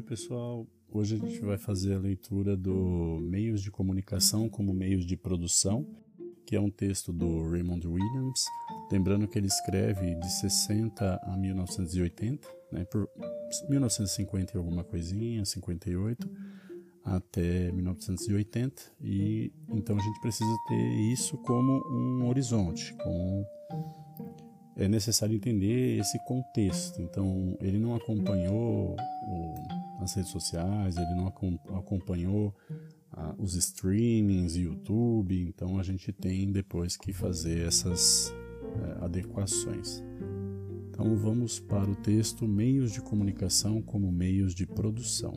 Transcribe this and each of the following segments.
Oi, pessoal. Hoje a gente vai fazer a leitura do Meios de Comunicação como Meios de Produção, que é um texto do Raymond Williams. Lembrando que ele escreve de 60 a 1980, né, por 1950 e alguma coisinha, 58 até 1980, e então a gente precisa ter isso como um horizonte, é necessário entender esse contexto. Então, ele não acompanhou o, as redes sociais, ele não acompanhou ah, os streamings, YouTube, então a gente tem depois que fazer essas é, adequações. Então, vamos para o texto Meios de Comunicação como Meios de Produção,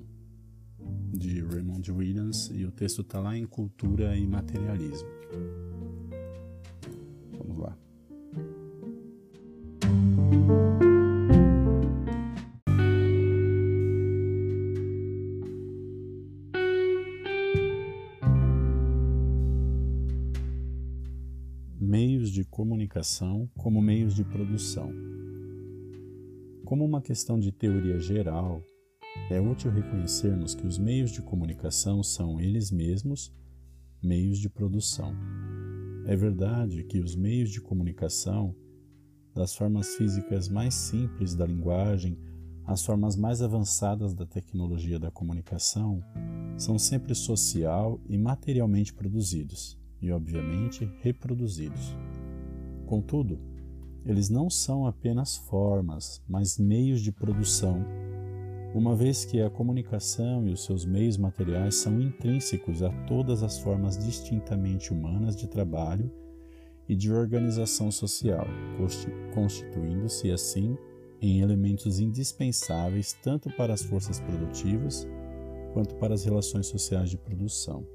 de Raymond Williams, e o texto está lá em Cultura e Materialismo. Comunicação como meios de produção. Como uma questão de teoria geral, é útil reconhecermos que os meios de comunicação são eles mesmos meios de produção. É verdade que os meios de comunicação das formas físicas mais simples da linguagem às formas mais avançadas da tecnologia da comunicação, são sempre social e materialmente produzidos e, obviamente, reproduzidos. Contudo, eles não são apenas formas, mas meios de produção, uma vez que a comunicação e os seus meios materiais são intrínsecos a todas as formas distintamente humanas de trabalho e de organização social, constituindo-se assim em elementos indispensáveis tanto para as forças produtivas quanto para as relações sociais de produção.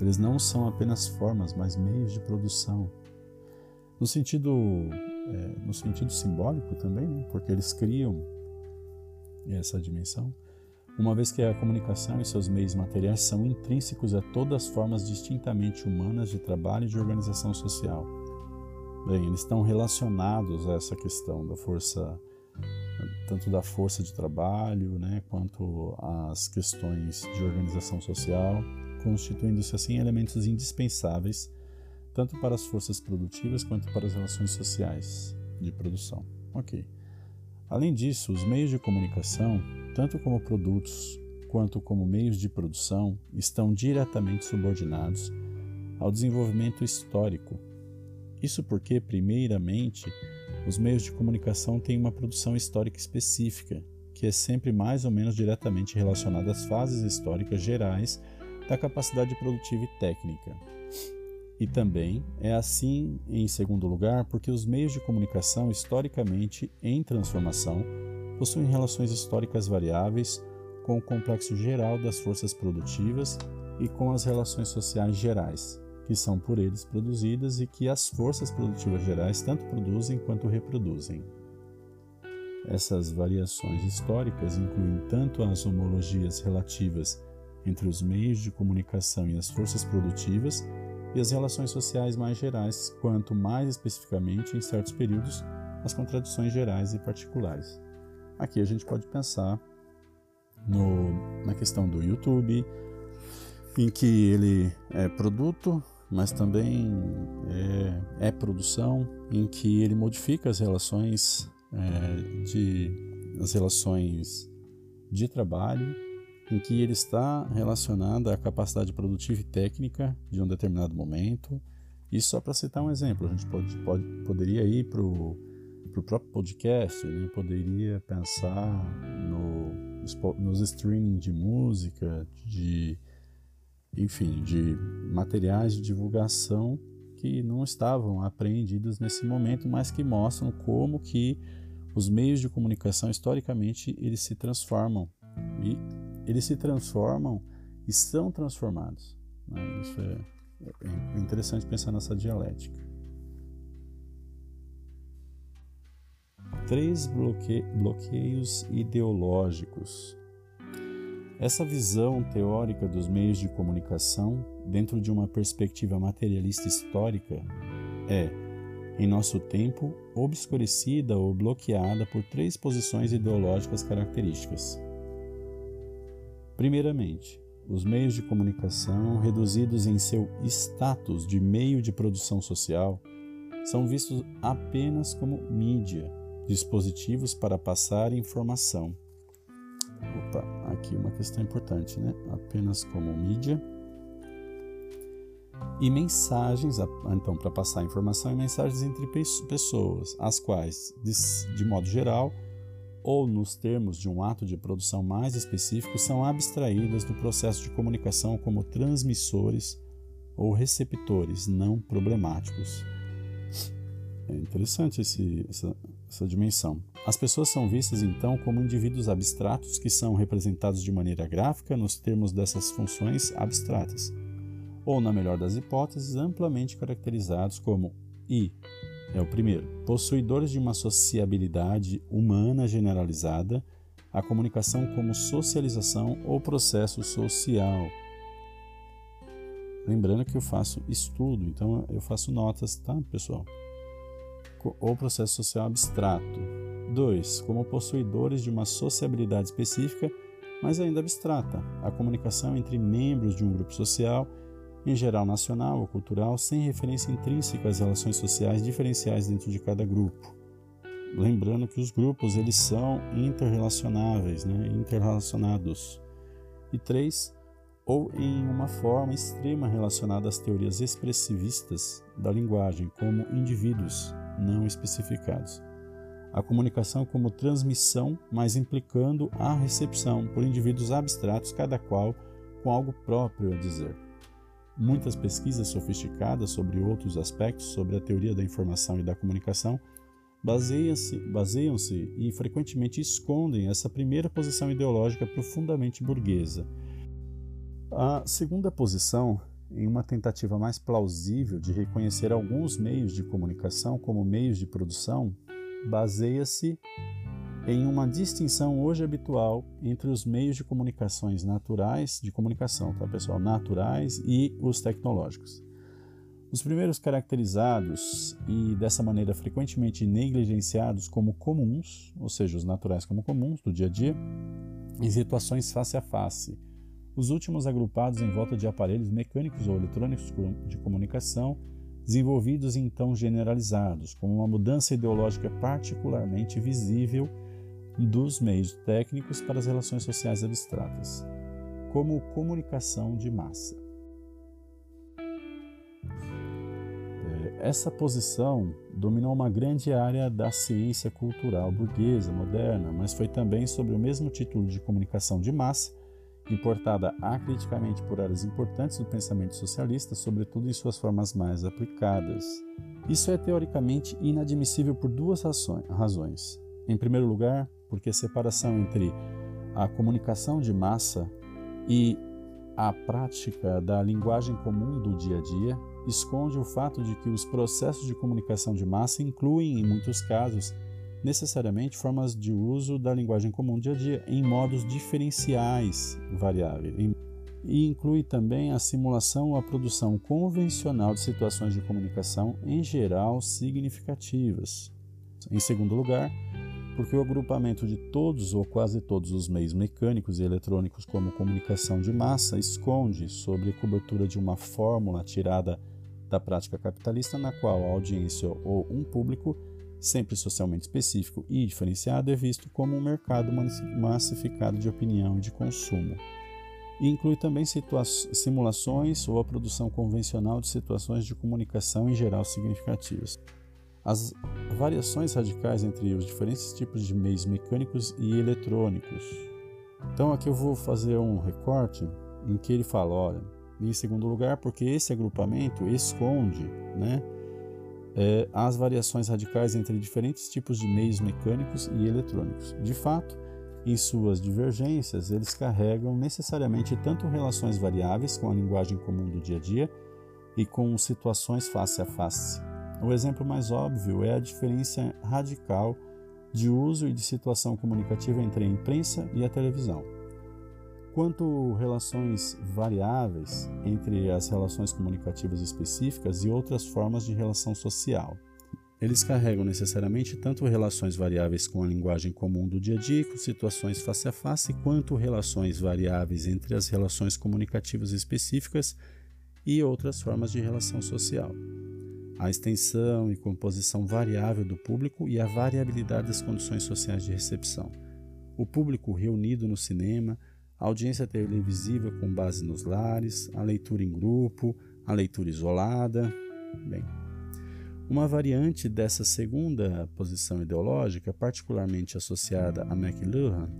Eles não são apenas formas, mas meios de produção. No sentido, é, no sentido simbólico também, né? porque eles criam essa dimensão uma vez que a comunicação e seus meios materiais são intrínsecos a todas as formas distintamente humanas de trabalho e de organização social. Bem, eles estão relacionados a essa questão da força, tanto da força de trabalho, né, quanto às questões de organização social, constituindo-se assim elementos indispensáveis tanto para as forças produtivas quanto para as relações sociais de produção. Ok. Além disso, os meios de comunicação tanto como produtos quanto como meios de produção, estão diretamente subordinados ao desenvolvimento histórico. Isso porque, primeiramente, os meios de comunicação têm uma produção histórica específica, que é sempre mais ou menos diretamente relacionada às fases históricas gerais da capacidade produtiva e técnica. E também é assim, em segundo lugar, porque os meios de comunicação, historicamente em transformação, possuem relações históricas variáveis com o complexo geral das forças produtivas e com as relações sociais gerais, que são por eles produzidas e que as forças produtivas gerais tanto produzem quanto reproduzem. Essas variações históricas incluem tanto as homologias relativas entre os meios de comunicação e as forças produtivas e as relações sociais mais gerais, quanto mais especificamente, em certos períodos, as contradições gerais e particulares. Aqui a gente pode pensar no, na questão do YouTube, em que ele é produto, mas também é, é produção, em que ele modifica as relações é, de as relações de trabalho, em que ele está relacionado à capacidade produtiva e técnica de um determinado momento. Isso só para citar um exemplo, a gente pode, pode poderia ir para o próprio podcast, né, poderia pensar no, nos streaming de música, de enfim, de materiais de divulgação que não estavam apreendidos nesse momento, mas que mostram como que os meios de comunicação historicamente eles se transformam e eles se transformam e são transformados. Né? Isso é, é interessante pensar nessa dialética. três bloque bloqueios ideológicos. Essa visão teórica dos meios de comunicação, dentro de uma perspectiva materialista histórica, é, em nosso tempo, obscurecida ou bloqueada por três posições ideológicas características. Primeiramente, os meios de comunicação, reduzidos em seu status de meio de produção social, são vistos apenas como mídia, dispositivos para passar informação. Opa, aqui uma questão importante, né? Apenas como mídia e mensagens, então, para passar informação e mensagens entre pessoas, as quais, de, modo geral, ou nos termos de um ato de produção mais específico, são abstraídas do processo de comunicação como transmissores ou receptores não problemáticos. É interessante esse, essa, essa dimensão. As pessoas são vistas então como indivíduos abstratos que são representados de maneira gráfica nos termos dessas funções abstratas, ou, na melhor das hipóteses, amplamente caracterizados como I é o primeiro. Possuidores de uma sociabilidade humana generalizada, a comunicação como socialização ou processo social. Lembrando que eu faço estudo, então eu faço notas, tá, pessoal? Ou processo social abstrato. 2. Como possuidores de uma sociabilidade específica, mas ainda abstrata, a comunicação entre membros de um grupo social em geral nacional ou cultural, sem referência intrínseca às relações sociais diferenciais dentro de cada grupo. Lembrando que os grupos eles são interrelacionáveis, né? interrelacionados. E três, ou em uma forma extrema relacionada às teorias expressivistas da linguagem, como indivíduos não especificados. A comunicação como transmissão, mas implicando a recepção por indivíduos abstratos, cada qual com algo próprio a dizer. Muitas pesquisas sofisticadas sobre outros aspectos sobre a teoria da informação e da comunicação baseiam-se baseiam e frequentemente escondem essa primeira posição ideológica profundamente burguesa. A segunda posição, em uma tentativa mais plausível de reconhecer alguns meios de comunicação como meios de produção, baseia-se em uma distinção hoje habitual entre os meios de comunicações naturais, de comunicação, tá pessoal, naturais e os tecnológicos. Os primeiros caracterizados e dessa maneira frequentemente negligenciados como comuns, ou seja, os naturais como comuns do dia a dia, em situações face a face. Os últimos agrupados em volta de aparelhos mecânicos ou eletrônicos de comunicação, desenvolvidos e então generalizados, como uma mudança ideológica particularmente visível dos meios técnicos para as relações sociais abstratas, como comunicação de massa. É, essa posição dominou uma grande área da ciência cultural burguesa moderna, mas foi também sobre o mesmo título de comunicação de massa, importada acriticamente por áreas importantes do pensamento socialista, sobretudo em suas formas mais aplicadas. Isso é teoricamente inadmissível por duas razões. Em primeiro lugar, porque a separação entre a comunicação de massa e a prática da linguagem comum do dia a dia esconde o fato de que os processos de comunicação de massa incluem, em muitos casos, necessariamente formas de uso da linguagem comum do dia a dia em modos diferenciais variáveis. E inclui também a simulação ou a produção convencional de situações de comunicação, em geral significativas. Em segundo lugar, porque o agrupamento de todos ou quase todos os meios mecânicos e eletrônicos como comunicação de massa esconde, sobre cobertura de uma fórmula tirada da prática capitalista, na qual a audiência ou um público, sempre socialmente específico e diferenciado, é visto como um mercado massificado de opinião e de consumo. E inclui também simulações ou a produção convencional de situações de comunicação em geral significativas. As variações radicais entre os diferentes tipos de meios mecânicos e eletrônicos. Então aqui eu vou fazer um recorte em que ele fala, olha, em segundo lugar, porque esse agrupamento esconde, né, é, as variações radicais entre diferentes tipos de meios mecânicos e eletrônicos. De fato, em suas divergências, eles carregam necessariamente tanto relações variáveis com a linguagem comum do dia a dia e com situações face a face o exemplo mais óbvio é a diferença radical de uso e de situação comunicativa entre a imprensa e a televisão. Quanto relações variáveis entre as relações comunicativas específicas e outras formas de relação social. Eles carregam necessariamente tanto relações variáveis com a linguagem comum do dia a dia, com situações face a face, quanto relações variáveis entre as relações comunicativas específicas e outras formas de relação social. A extensão e composição variável do público e a variabilidade das condições sociais de recepção. O público reunido no cinema, a audiência televisiva com base nos lares, a leitura em grupo, a leitura isolada. Bem, uma variante dessa segunda posição ideológica, particularmente associada a McLuhan,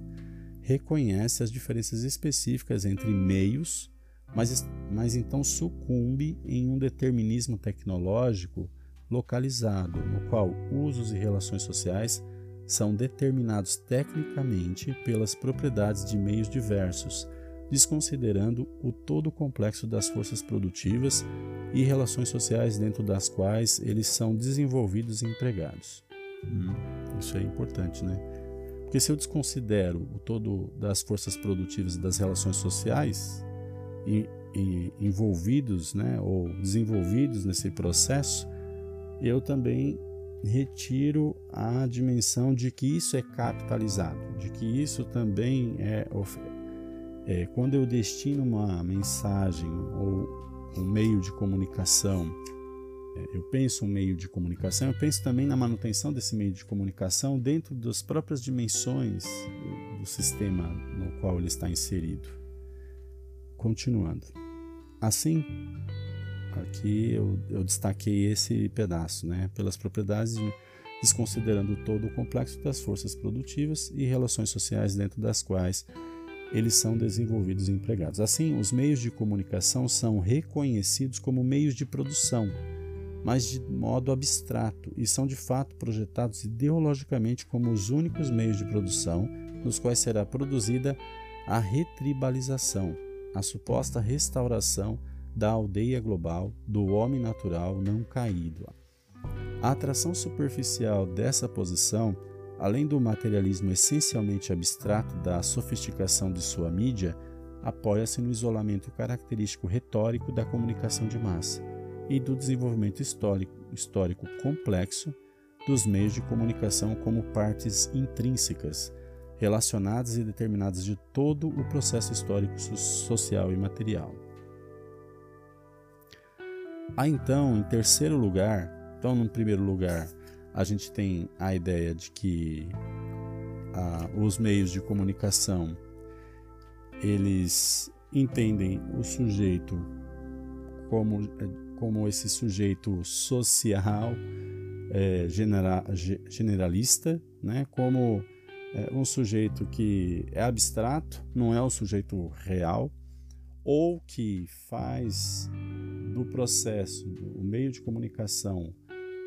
reconhece as diferenças específicas entre meios, mas, mas então sucumbe em um determinismo tecnológico localizado, no qual usos e relações sociais são determinados tecnicamente pelas propriedades de meios diversos, desconsiderando o todo complexo das forças produtivas e relações sociais dentro das quais eles são desenvolvidos e empregados. Hum, isso é importante, né? Porque se eu desconsidero o todo das forças produtivas e das relações sociais envolvidos, né, ou desenvolvidos nesse processo, eu também retiro a dimensão de que isso é capitalizado, de que isso também é, é quando eu destino uma mensagem ou um meio de comunicação, é, eu penso um meio de comunicação, eu penso também na manutenção desse meio de comunicação dentro das próprias dimensões do sistema no qual ele está inserido. Continuando. Assim, aqui eu, eu destaquei esse pedaço, né, pelas propriedades, desconsiderando todo o complexo das forças produtivas e relações sociais dentro das quais eles são desenvolvidos e empregados. Assim, os meios de comunicação são reconhecidos como meios de produção, mas de modo abstrato, e são de fato projetados ideologicamente como os únicos meios de produção nos quais será produzida a retribalização, a suposta restauração da aldeia global, do homem natural não caído. A atração superficial dessa posição além do materialismo essencialmente abstrato da sofisticação de sua mídia, apoia-se no isolamento característico retórico da comunicação de massa e do desenvolvimento histórico, histórico complexo dos meios de comunicação como partes intrínsecas, relacionadas e determinadas de todo o processo histórico, social e material. Há então, em terceiro lugar, então, no primeiro lugar, a gente tem a ideia de que ah, os meios de comunicação eles entendem o sujeito como, como esse sujeito social é, genera, generalista, né? como é, um sujeito que é abstrato, não é o sujeito real, ou que faz do processo, do meio de comunicação,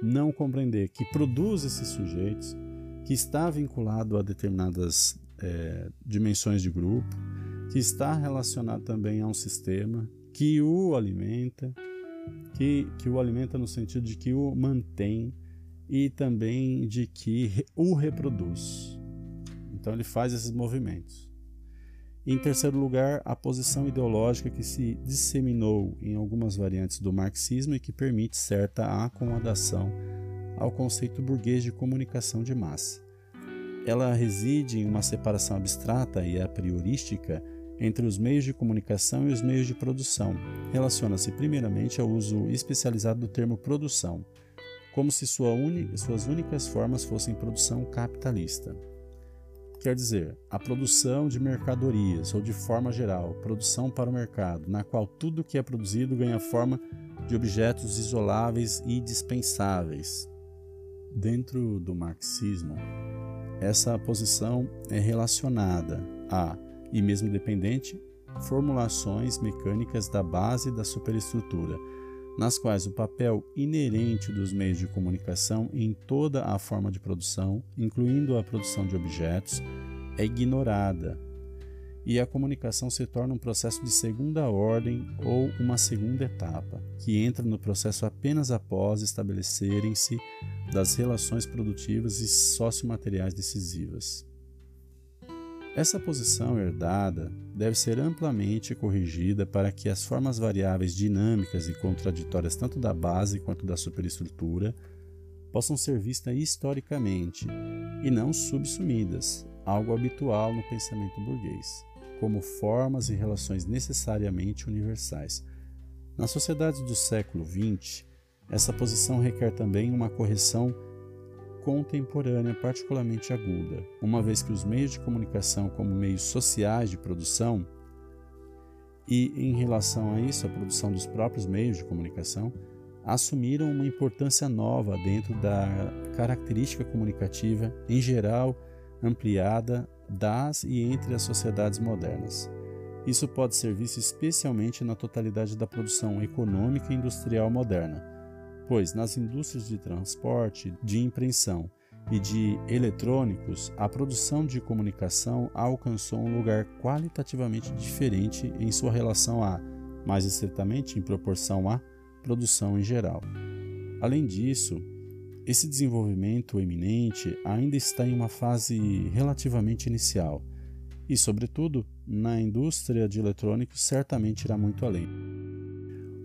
não compreender que produz esses sujeitos, que está vinculado a determinadas é, dimensões de grupo, que está relacionado também a um sistema que o alimenta, que, que o alimenta no sentido de que o mantém e também de que o reproduz. Então ele faz esses movimentos. Em terceiro lugar, a posição ideológica que se disseminou em algumas variantes do marxismo e que permite certa acomodação ao conceito burguês de comunicação de massa. Ela reside em uma separação abstrata e a priorística entre os meios de comunicação e os meios de produção. Relaciona-se primeiramente ao uso especializado do termo produção, como se sua suas únicas formas fossem produção capitalista. Quer dizer, a produção de mercadorias, ou de forma geral, produção para o mercado, na qual tudo que é produzido ganha forma de objetos isoláveis e dispensáveis. Dentro do marxismo, essa posição é relacionada a, e mesmo dependente, formulações mecânicas da base da superestrutura, nas quais o papel inerente dos meios de comunicação em toda a forma de produção, incluindo a produção de objetos, é ignorada e a comunicação se torna um processo de segunda ordem ou uma segunda etapa, que entra no processo apenas após estabelecerem-se das relações produtivas e sociomateriais decisivas. Essa posição herdada deve ser amplamente corrigida para que as formas variáveis dinâmicas e contraditórias tanto da base quanto da superestrutura possam ser vistas historicamente e não subsumidas, algo habitual no pensamento burguês, como formas e relações necessariamente universais. Nas sociedades do século XX, essa posição requer também uma correção contemporânea particularmente aguda, uma vez que os meios de comunicação, como meios sociais de produção, e em relação a isso, a produção dos próprios meios de comunicação, assumiram uma importância nova dentro da característica comunicativa, em geral ampliada das e entre as sociedades modernas. Isso pode ser visto especialmente na totalidade da produção econômica e industrial moderna, pois nas indústrias de transporte, de impressão e de eletrônicos, a produção de comunicação alcançou um lugar qualitativamente diferente em sua relação a, mais estritamente em proporção à, produção em geral. Além disso, esse desenvolvimento eminente ainda está em uma fase relativamente inicial e, sobretudo, na indústria de eletrônicos, certamente irá muito além.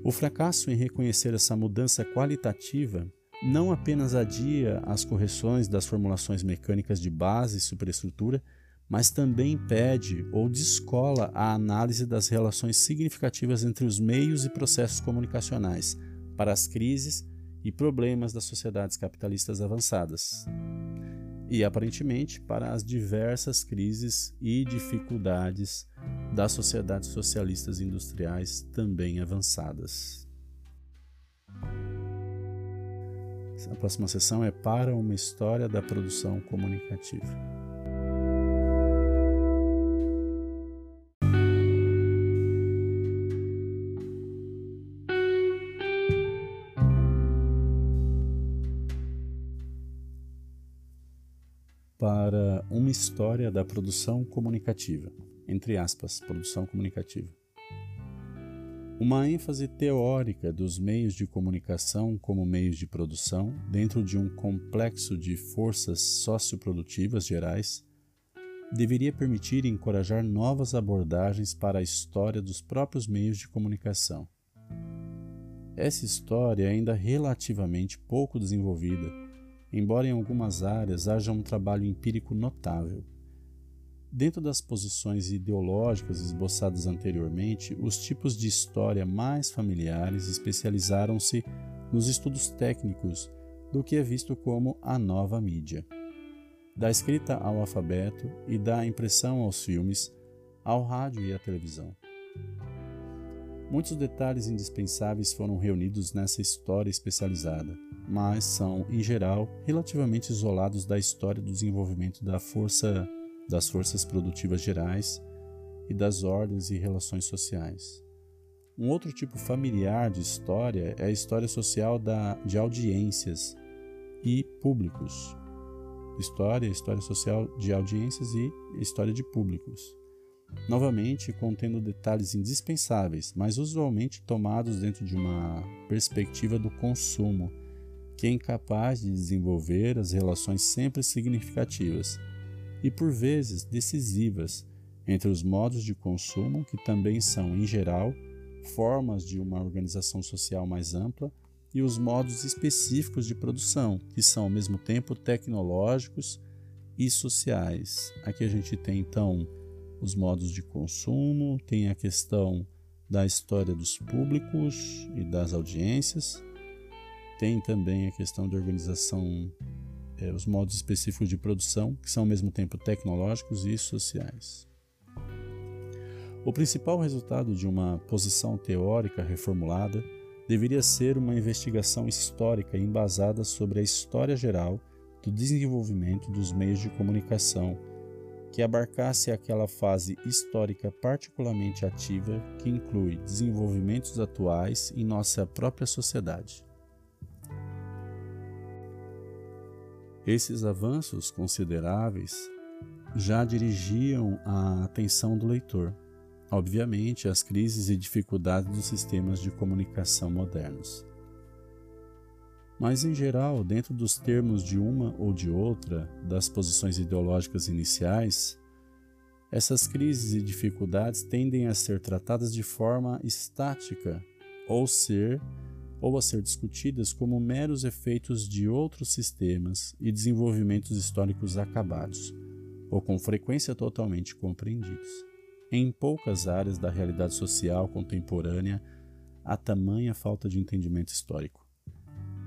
O fracasso em reconhecer essa mudança qualitativa não apenas adia as correções das formulações mecânicas de base e superestrutura, mas também impede ou descola a análise das relações significativas entre os meios e processos comunicacionais para as crises e problemas das sociedades capitalistas avançadas, e aparentemente para as diversas crises e dificuldades das sociedades socialistas industriais também avançadas. A próxima sessão é para uma história da produção comunicativa. Para uma história da produção comunicativa, entre aspas, produção comunicativa. Uma ênfase teórica dos meios de comunicação como meios de produção, dentro de um complexo de forças socioprodutivas gerais, deveria permitir encorajar novas abordagens para a história dos próprios meios de comunicação. Essa história é ainda relativamente pouco desenvolvida embora em algumas áreas haja um trabalho empírico notável. Dentro das posições ideológicas esboçadas anteriormente, os tipos de história mais familiares especializaram-se nos estudos técnicos do que é visto como a nova mídia. Da escrita ao alfabeto e da impressão aos filmes, ao rádio e à televisão. Muitos detalhes indispensáveis foram reunidos nessa história especializada, mas são, em geral, relativamente isolados da história do desenvolvimento da força, das forças produtivas gerais e das ordens e relações sociais. Um outro tipo familiar de história é a história social da, de audiências e públicos. História, história social de audiências e história de públicos novamente contendo detalhes indispensáveis, mas usualmente tomados dentro de uma perspectiva do consumo, que é incapaz de desenvolver as relações sempre significativas e por vezes decisivas entre os modos de consumo, que também são, em geral, formas de uma organização social mais ampla, e os modos específicos de produção, que são ao mesmo tempo tecnológicos e sociais. Aqui a gente tem então os modos de consumo, tem a questão da história dos públicos e das audiências, tem também a questão de organização, é, os modos específicos de produção, que são ao mesmo tempo tecnológicos e sociais. O principal resultado de uma posição teórica reformulada deveria ser uma investigação histórica embasada sobre a história geral do desenvolvimento dos meios de comunicação que abarcasse aquela fase histórica particularmente ativa que inclui desenvolvimentos atuais em nossa própria sociedade. Esses avanços consideráveis já dirigiam a atenção do leitor, obviamente, às crises e dificuldades dos sistemas de comunicação modernos. Mas, em geral, dentro dos termos de uma ou de outra das posições ideológicas iniciais, essas crises e dificuldades tendem a ser tratadas de forma estática ou ser ou a ser discutidas como meros efeitos de outros sistemas e desenvolvimentos históricos acabados, ou com frequência totalmente compreendidos. Em poucas áreas da realidade social contemporânea há tamanha falta de entendimento histórico.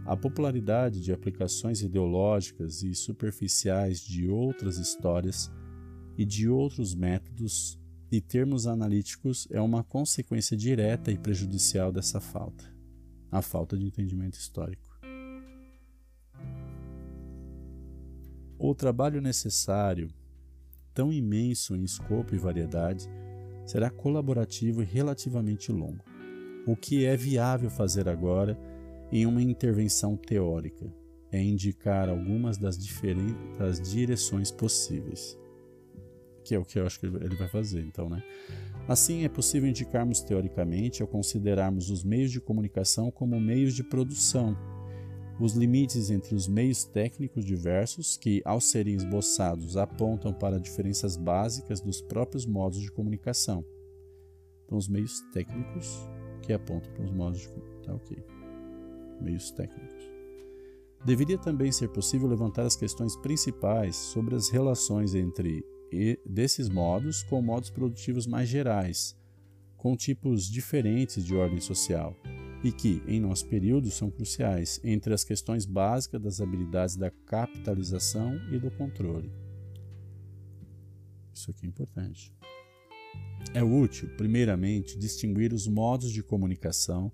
A popularidade de aplicações ideológicas e superficiais de outras histórias e de outros métodos e termos analíticos é uma consequência direta e prejudicial dessa falta a falta de entendimento histórico. O trabalho necessário, tão imenso em escopo e variedade, será colaborativo e relativamente longo, o que é viável fazer agora em uma intervenção teórica é indicar algumas das diferentes direções possíveis, que é o que eu acho que ele vai fazer, então, né? Assim, é possível indicarmos teoricamente ao considerarmos os meios de comunicação como meios de produção, os limites entre os meios técnicos diversos, que, ao serem esboçados, apontam para diferenças básicas dos próprios modos de comunicação. Então, os meios técnicos que apontam para os modos de comunicação. Tá ok. Meios técnicos. Deveria também ser possível levantar as questões principais sobre as relações entre desses modos com modos produtivos mais gerais, com tipos diferentes de ordem social, e que, em nosso período, são cruciais entre as questões básicas das habilidades da capitalização e do controle. Isso aqui é importante. É útil, primeiramente, distinguir os modos de comunicação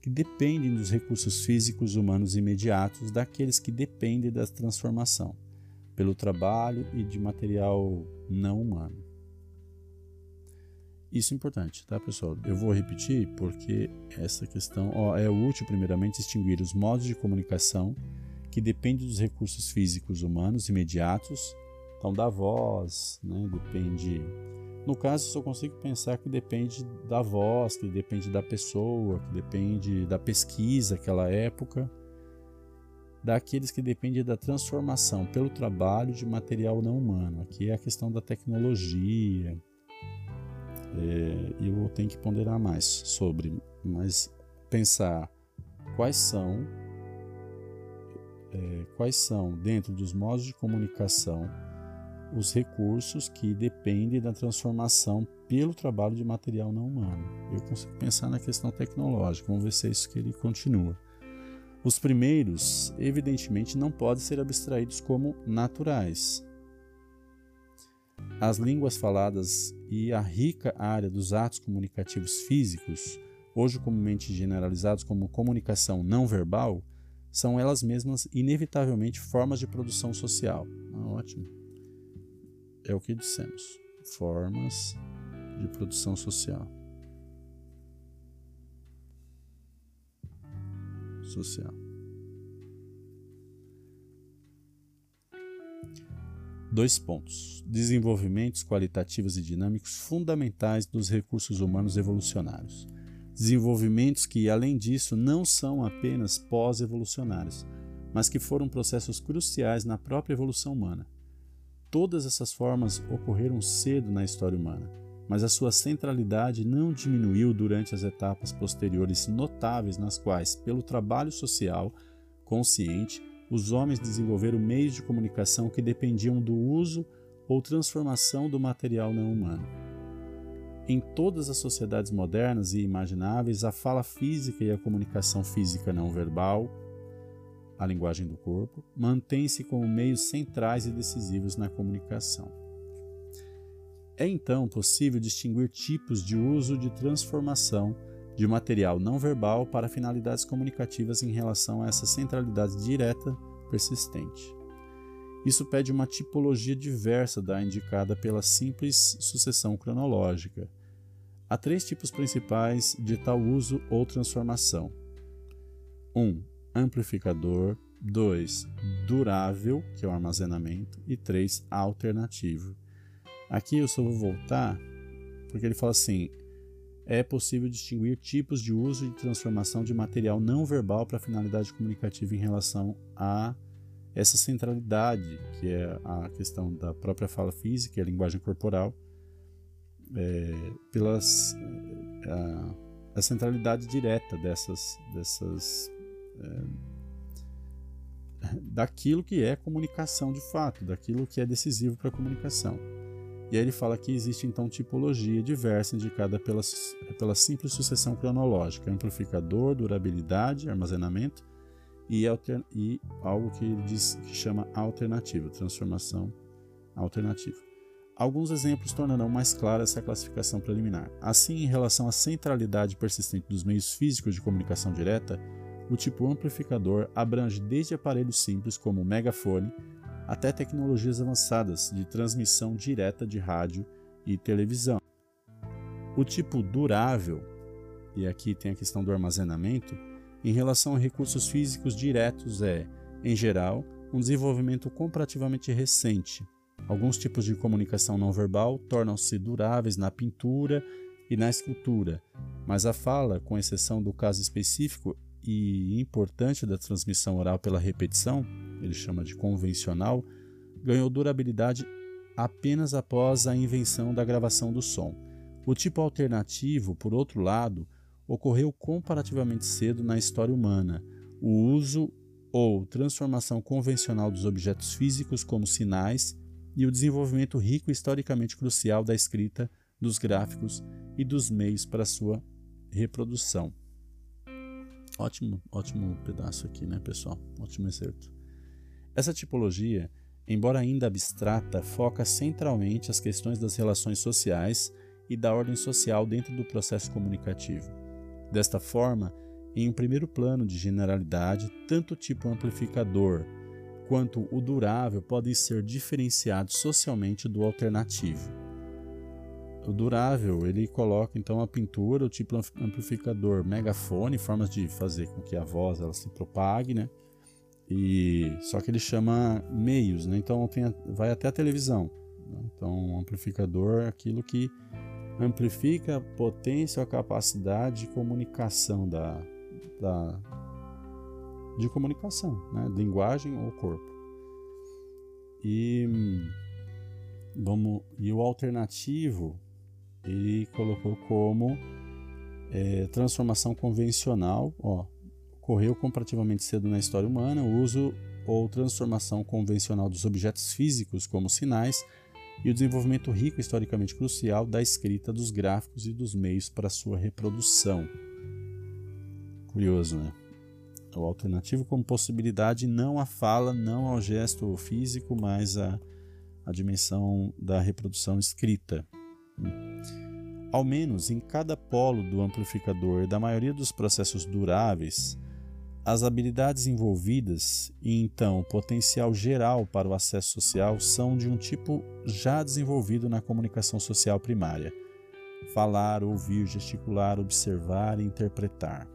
que dependem dos recursos físicos humanos imediatos daqueles que dependem da transformação pelo trabalho e de material não humano. Isso é importante, tá, pessoal? Eu vou repetir porque essa questão ó, é útil, primeiramente, distinguir os modos de comunicação que dependem dos recursos físicos humanos imediatos, então da voz, né, depende. No caso, só consigo pensar que depende da voz, que depende da pessoa, que depende da pesquisa daquela época, daqueles que dependem da transformação pelo trabalho de material não humano. Aqui é a questão da tecnologia. É, eu tenho que ponderar mais sobre, mas pensar quais são é, quais são dentro dos modos de comunicação os recursos que dependem da transformação pelo trabalho de material não humano. Eu consigo pensar na questão tecnológica. Vamos ver se é isso que ele continua. Os primeiros, evidentemente, não podem ser abstraídos como naturais. As línguas faladas e a rica área dos atos comunicativos físicos, hoje comumente generalizados como comunicação não verbal, são elas mesmas inevitavelmente formas de produção social. Ah, ótimo. É o que dissemos. Formas de produção social. social. Dois pontos: desenvolvimentos qualitativos e dinâmicos fundamentais dos recursos humanos evolucionários. Desenvolvimentos que, além disso, não são apenas pós-evolucionários, mas que foram processos cruciais na própria evolução humana. Todas essas formas ocorreram cedo na história humana mas a sua centralidade não diminuiu durante as etapas posteriores notáveis nas quais, pelo trabalho social consciente, os homens desenvolveram meios de comunicação que dependiam do uso ou transformação do material não humano. Em todas as sociedades modernas e imagináveis, a fala física e a comunicação física não verbal, a linguagem do corpo, mantém-se como meios centrais e decisivos na comunicação. É então possível distinguir tipos de uso de transformação de material não verbal para finalidades comunicativas em relação a essa centralidade direta persistente. Isso pede uma tipologia diversa da indicada pela simples sucessão cronológica. Há três tipos principais de tal uso ou transformação: 1. Um, amplificador. 2. Durável, que é o armazenamento. E 3. Alternativo Aqui eu só vou voltar porque ele fala assim: é possível distinguir tipos de uso e transformação de material não verbal para finalidade comunicativa em relação a essa centralidade, que é a questão da própria fala física e a linguagem corporal, é, pelas, a, a centralidade direta dessas, dessas é, daquilo que é comunicação de fato, daquilo que é decisivo para a comunicação. E aí ele fala que existe então tipologia diversa indicada pela, pela simples sucessão cronológica, amplificador, durabilidade, armazenamento e, alter, e algo que ele diz que chama alternativa, transformação alternativa. Alguns exemplos tornarão mais clara essa classificação preliminar. Assim, em relação à centralidade persistente dos meios físicos de comunicação direta, o tipo amplificador abrange desde aparelhos simples como o megafone até tecnologias avançadas de transmissão direta de rádio e televisão. O tipo durável, e aqui tem a questão do armazenamento, em relação a recursos físicos diretos é, em geral, um desenvolvimento comparativamente recente. Alguns tipos de comunicação não verbal tornam-se duráveis na pintura e na escultura, mas a fala, com exceção do caso específico e importante da transmissão oral pela repetição, ele chama de convencional, ganhou durabilidade apenas após a invenção da gravação do som. O tipo alternativo, por outro lado, ocorreu comparativamente cedo na história humana. O uso ou transformação convencional dos objetos físicos como sinais e o desenvolvimento rico e historicamente crucial da escrita, dos gráficos e dos meios para sua reprodução. Ótimo, ótimo pedaço aqui, né, pessoal? Ótimo excerto. Essa tipologia, embora ainda abstrata, foca centralmente as questões das relações sociais e da ordem social dentro do processo comunicativo. Desta forma, em um primeiro plano de generalidade, tanto o tipo amplificador quanto o durável podem ser diferenciados socialmente do alternativo. O durável, ele coloca então a pintura, o tipo amplificador, megafone, formas de fazer com que a voz ela se propague, né? E só que ele chama meios, né? Então tem, vai até a televisão. Né? Então, amplificador é aquilo que amplifica a potência ou a capacidade de comunicação da, da de comunicação, né? linguagem ou corpo. E vamos e o alternativo ele colocou como é, transformação convencional, ó, ocorreu comparativamente cedo na história humana o uso ou transformação convencional dos objetos físicos como sinais e o desenvolvimento rico historicamente crucial da escrita, dos gráficos e dos meios para sua reprodução. Curioso, né? O alternativo como possibilidade não à fala, não ao gesto físico, mas à, à dimensão da reprodução escrita. Ao menos em cada polo do amplificador da maioria dos processos duráveis, as habilidades envolvidas e então o potencial geral para o acesso social são de um tipo já desenvolvido na comunicação social primária: falar, ouvir, gesticular, observar e interpretar.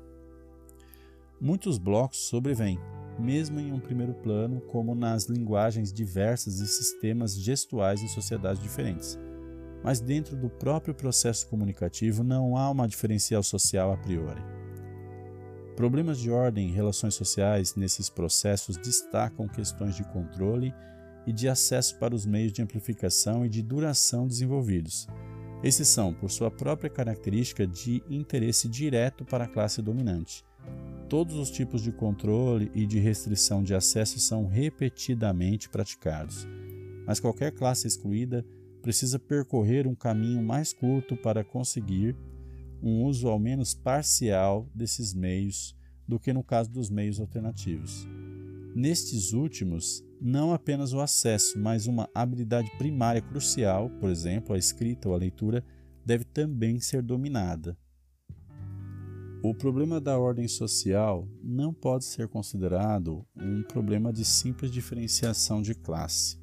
Muitos blocos sobrevêm, mesmo em um primeiro plano, como nas linguagens diversas e sistemas gestuais em sociedades diferentes. Mas dentro do próprio processo comunicativo não há uma diferencial social a priori. Problemas de ordem em relações sociais nesses processos destacam questões de controle e de acesso para os meios de amplificação e de duração desenvolvidos. Esses são, por sua própria característica, de interesse direto para a classe dominante. Todos os tipos de controle e de restrição de acesso são repetidamente praticados, mas qualquer classe excluída precisa percorrer um caminho mais curto para conseguir um uso ao menos parcial desses meios do que no caso dos meios alternativos. Nestes últimos, não apenas o acesso, mas uma habilidade primária crucial, por exemplo, a escrita ou a leitura, deve também ser dominada. O problema da ordem social não pode ser considerado um problema de simples diferenciação de classe.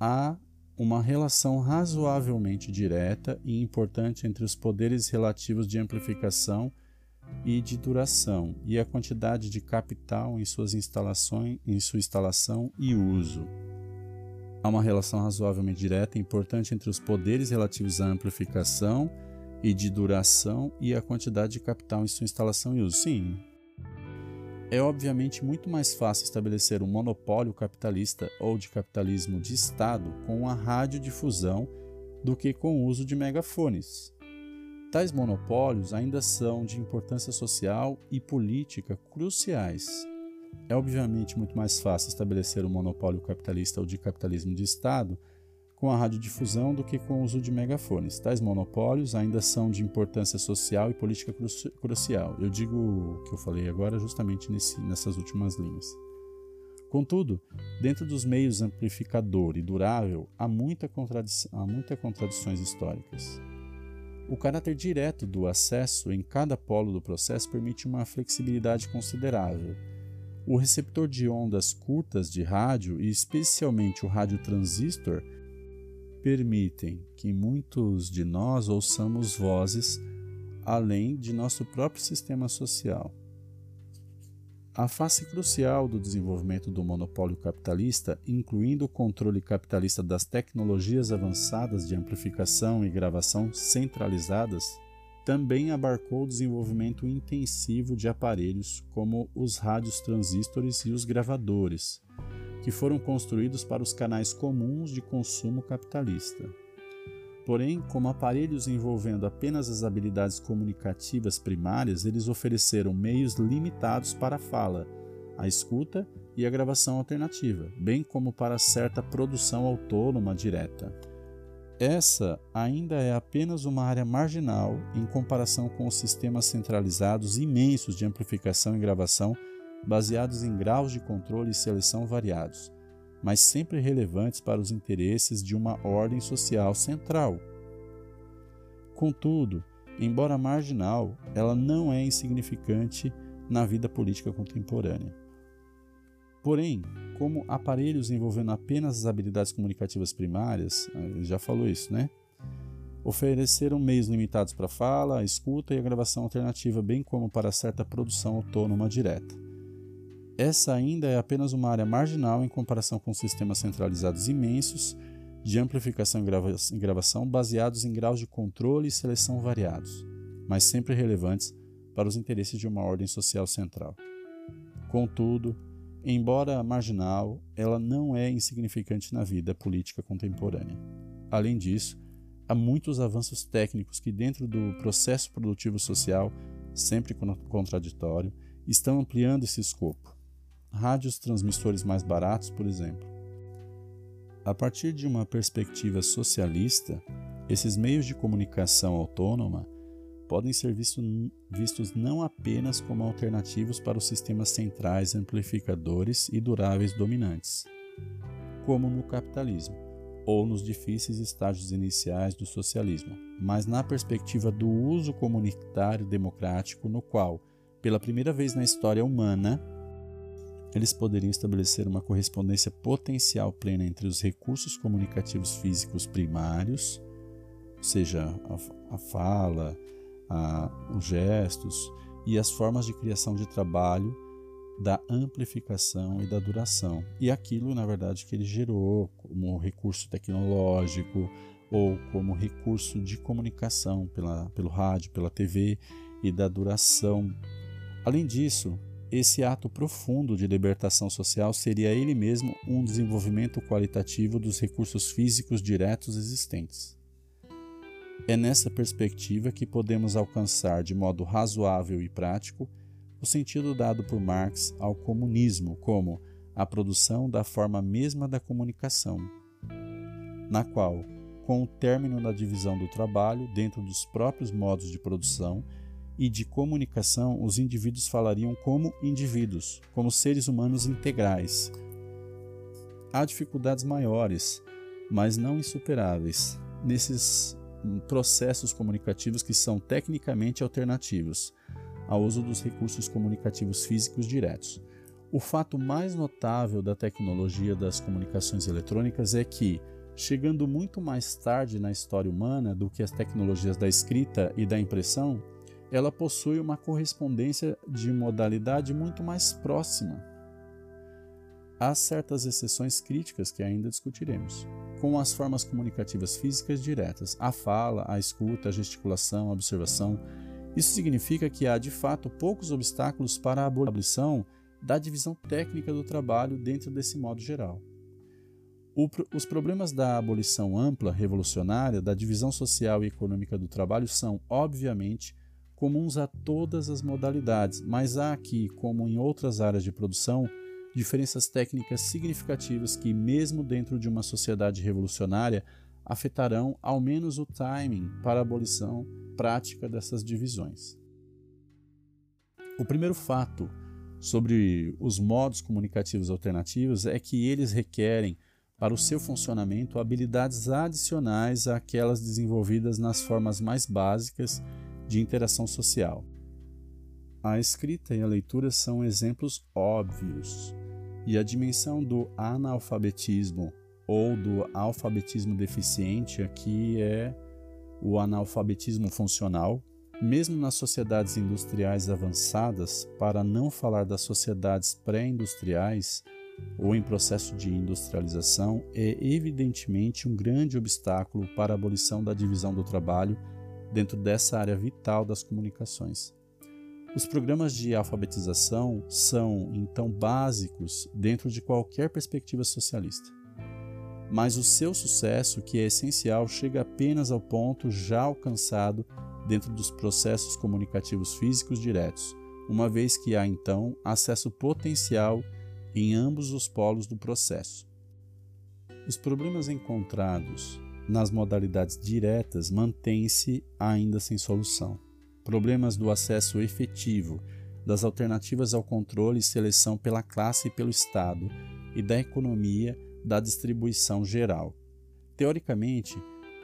Há uma relação razoavelmente direta e importante entre os poderes relativos de amplificação e de duração e a quantidade de capital em suas instalações, em sua instalação e uso. Há uma relação razoavelmente direta e importante entre os poderes relativos à amplificação e de duração e a quantidade de capital em sua instalação e uso. Sim, é obviamente muito mais fácil estabelecer um monopólio capitalista ou de capitalismo de Estado com a radiodifusão do que com o uso de megafones. Tais monopólios ainda são de importância social e política cruciais. É obviamente muito mais fácil estabelecer um monopólio capitalista ou de capitalismo de Estado com a radiodifusão do que com o uso de megafones. Tais monopólios ainda são de importância social e política crucial. Eu digo o que eu falei agora justamente nesse, nessas últimas linhas. Contudo, dentro dos meios amplificador e durável, há, muita há muitas contradições históricas. O caráter direto do acesso em cada polo do processo permite uma flexibilidade considerável. O receptor de ondas curtas de rádio, e especialmente o radiotransistor, permitem que muitos de nós ouçamos vozes além de nosso próprio sistema social. A face crucial do desenvolvimento do monopólio capitalista, incluindo o controle capitalista das tecnologias avançadas de amplificação e gravação centralizadas, também abarcou o desenvolvimento intensivo de aparelhos como os rádios transistores e os gravadores, que foram construídos para os canais comuns de consumo capitalista. Porém, como aparelhos envolvendo apenas as habilidades comunicativas primárias, eles ofereceram meios limitados para a fala, a escuta e a gravação alternativa, bem como para certa produção autônoma direta. Essa ainda é apenas uma área marginal em comparação com os sistemas centralizados imensos de amplificação e gravação baseados em graus de controle e seleção variados mas sempre relevantes para os interesses de uma ordem social central. Contudo, embora marginal, ela não é insignificante na vida política contemporânea. Porém, como aparelhos envolvendo apenas as habilidades comunicativas primárias, eh, já falou isso, né? Ofereceram meios limitados para a fala, a escuta e a gravação alternativa, bem como para certa produção autônoma direta. Essa ainda é apenas uma área marginal em comparação com sistemas centralizados imensos de amplificação e gravação baseados em graus de controle e seleção variados, mas sempre relevantes para os interesses de uma ordem social central. Contudo, embora marginal, ela não é insignificante na vida política contemporânea. Além disso, há muitos avanços técnicos que, dentro do processo produtivo social, sempre contraditório, estão ampliando esse escopo rádios transmissores mais baratos, por exemplo. A partir de uma perspectiva socialista, esses meios de comunicação autônoma podem ser visto, vistos não apenas como alternativos para os sistemas centrais amplificadores e duráveis dominantes, como no capitalismo ou nos difíceis estágios iniciais do socialismo, mas na perspectiva do uso comunitário democrático, no qual, pela primeira vez na história humana, eles poderiam estabelecer uma correspondência potencial plena entre os recursos comunicativos físicos primários, ou seja, a, a fala, a, os gestos, e as formas de criação de trabalho da amplificação e da duração. E aquilo, na verdade, que ele gerou como recurso tecnológico ou como recurso de comunicação pela, pelo rádio, pela TV e da duração. Além disso, esse ato profundo de libertação social seria ele mesmo um desenvolvimento qualitativo dos recursos físicos diretos existentes. É nessa perspectiva que podemos alcançar de modo razoável e prático o sentido dado por Marx ao comunismo como a produção da forma mesma da comunicação, na qual, com o término da divisão do trabalho dentro dos próprios modos de produção, e de comunicação, os indivíduos falariam como indivíduos, como seres humanos integrais. Há dificuldades maiores, mas não insuperáveis, nesses processos comunicativos que são tecnicamente alternativos ao uso dos recursos comunicativos físicos diretos. O fato mais notável da tecnologia das comunicações eletrônicas é que, chegando muito mais tarde na história humana do que as tecnologias da escrita e da impressão, ela possui uma correspondência de modalidade muito mais próxima. Há certas exceções críticas que ainda discutiremos, com as formas comunicativas físicas diretas, a fala, a escuta, a gesticulação, a observação. Isso significa que há de fato poucos obstáculos para a abolição da divisão técnica do trabalho dentro desse modo geral. O, os problemas da abolição ampla, revolucionária, da divisão social e econômica do trabalho são, obviamente, comuns a todas as modalidades, mas há aqui, como em outras áreas de produção, diferenças técnicas significativas que, mesmo dentro de uma sociedade revolucionária, afetarão ao menos o timing para a abolição prática dessas divisões. O primeiro fato sobre os modos comunicativos alternativos é que eles requerem, para o seu funcionamento, habilidades adicionais àquelas desenvolvidas nas formas mais básicas de interação social. A escrita e a leitura são exemplos óbvios, e a dimensão do analfabetismo ou do alfabetismo deficiente aqui é o analfabetismo funcional, mesmo nas sociedades industriais avançadas, para não falar das sociedades pré-industriais ou em processo de industrialização, é evidentemente um grande obstáculo para a abolição da divisão do trabalho dentro dessa área vital das comunicações. Os programas de alfabetização são, então, básicos dentro de qualquer perspectiva socialista. Mas o seu sucesso, que é essencial, chega apenas ao ponto já alcançado dentro dos processos comunicativos físicos diretos, uma vez que há então acesso potencial em ambos os polos do processo. Os problemas encontrados nas modalidades diretas mantêm-se ainda sem solução problemas do acesso efetivo, das alternativas ao controle e seleção pela classe e pelo Estado, e da economia da distribuição geral. Teoricamente,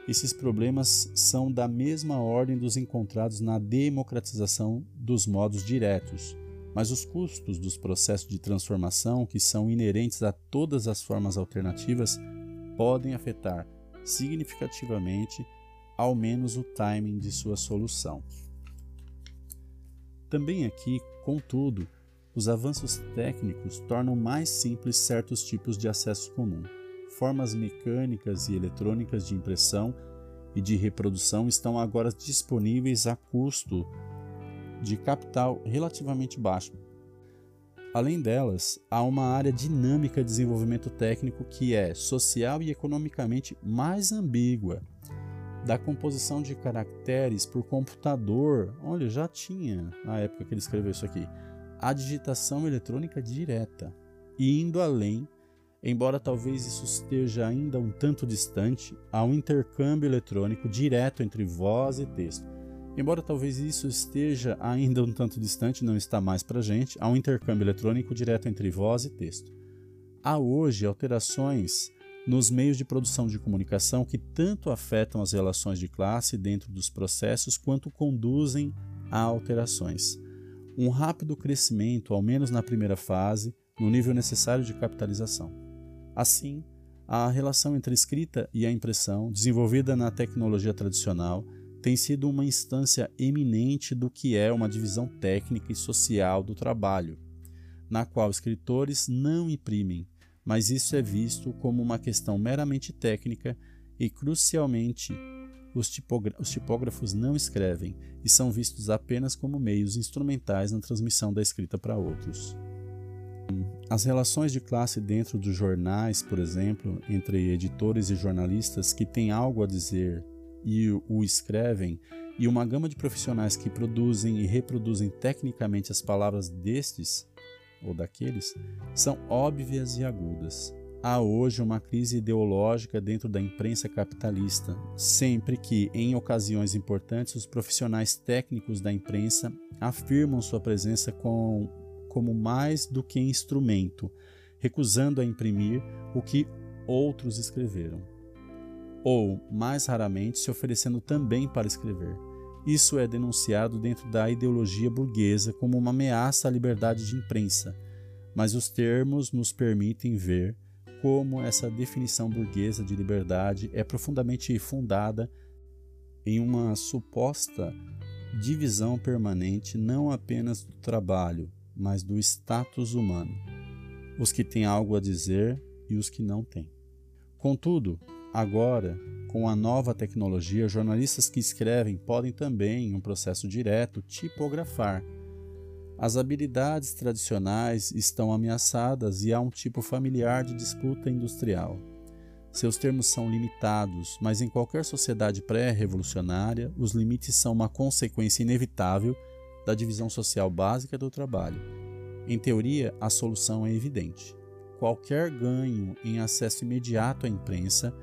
esses problemas são da mesma ordem dos encontrados na democratização dos modos diretos, mas os custos dos processos de transformação, que são inerentes a todas as formas alternativas, podem afetar significativamente ao menos o timing de sua solução. Também aqui, contudo, os avanços técnicos tornam mais simples certos tipos de acesso comum. Formas mecânicas e eletrônicas de impressão e de reprodução estão agora disponíveis a custo de capital relativamente baixo. Além delas, há uma área dinâmica de desenvolvimento técnico que é social e economicamente mais ambígua da composição de caracteres por computador. Olha, já tinha na época que ele escreveu isso aqui. A digitação eletrônica direta. E indo além, embora talvez isso esteja ainda um tanto distante, há um intercâmbio eletrônico direto entre voz e texto. Embora talvez isso esteja ainda um tanto distante, não está mais para gente, há um intercâmbio eletrônico direto entre voz e texto. Há hoje alterações nos meios de produção de comunicação que tanto afetam as relações de classe dentro dos processos quanto conduzem a alterações. Um rápido crescimento, ao menos na primeira fase, no nível necessário de capitalização. Assim, a relação entre a escrita e a impressão, desenvolvida na tecnologia tradicional, tem sido uma instância eminente do que é uma divisão técnica e social do trabalho, na qual escritores não imprimem, mas isso é visto como uma questão meramente técnica e, crucialmente, os, os, tipógrafos não escrevem e são vistos apenas como meios instrumentais na transmissão da escrita para outros. As relações de classe dentro dos jornais, por exemplo, entre editores e jornalistas que têm algo a dizer e o escrevem, e uma gama de profissionais que produzem e reproduzem tecnicamente as palavras destes, ou daqueles, são óbvias e agudas. Há hoje uma crise ideológica dentro da imprensa capitalista, sempre que, em ocasiões importantes, os profissionais técnicos da imprensa afirmam sua presença com, como mais do que instrumento, recusando a imprimir o que outros escreveram. Ou, mais raramente, se oferecendo também para escrever isso é denunciado dentro da ideologia burguesa como uma ameaça à liberdade de imprensa, mas os termos nos permitem ver como essa definição burguesa de liberdade é profundamente fundada em uma suposta divisão permanente não apenas do trabalho, mas do status humano, os que têm algo a dizer e os que não têm. Contudo, Agora, com a nova tecnologia, jornalistas que escrevem podem também, em um processo direto, tipografar. As habilidades tradicionais estão ameaçadas e há um tipo familiar de disputa industrial. Seus termos são limitados, mas em qualquer sociedade pré-revolucionária, os limites são uma consequência inevitável da divisão social básica do trabalho. Em teoria, a solução é evidente. Qualquer ganho em acesso imediato à imprensa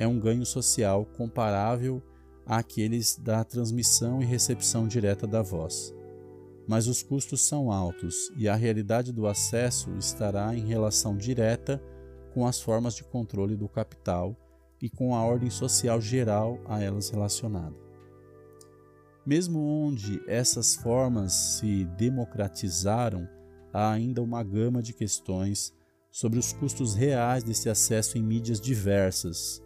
é um ganho social comparável àqueles da transmissão e recepção direta da voz. Mas os custos são altos e a realidade do acesso estará em relação direta com as formas de controle do capital e com a ordem social geral a elas relacionada. Mesmo onde essas formas se democratizaram, há ainda uma gama de questões sobre os custos reais desse acesso em mídias diversas.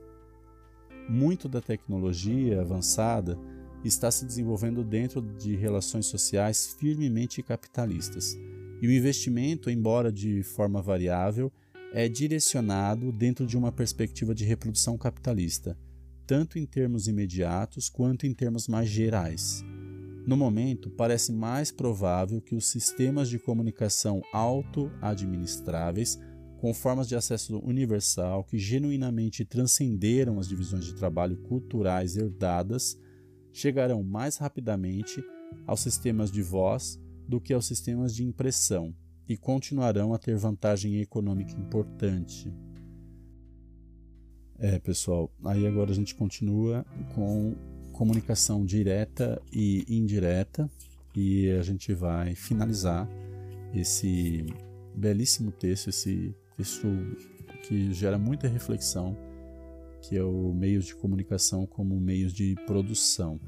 Muito da tecnologia avançada está se desenvolvendo dentro de relações sociais firmemente capitalistas, e o investimento, embora de forma variável, é direcionado dentro de uma perspectiva de reprodução capitalista, tanto em termos imediatos quanto em termos mais gerais. No momento, parece mais provável que os sistemas de comunicação auto-administráveis, com formas de acesso universal que genuinamente transcenderam as divisões de trabalho culturais herdadas, chegarão mais rapidamente aos sistemas de voz do que aos sistemas de impressão, e continuarão a ter vantagem econômica importante. É, pessoal, aí agora a gente continua com comunicação direta e indireta e a gente vai finalizar esse belíssimo texto, esse texto que gera muita reflexão, que é o meios de comunicação como meios de produção.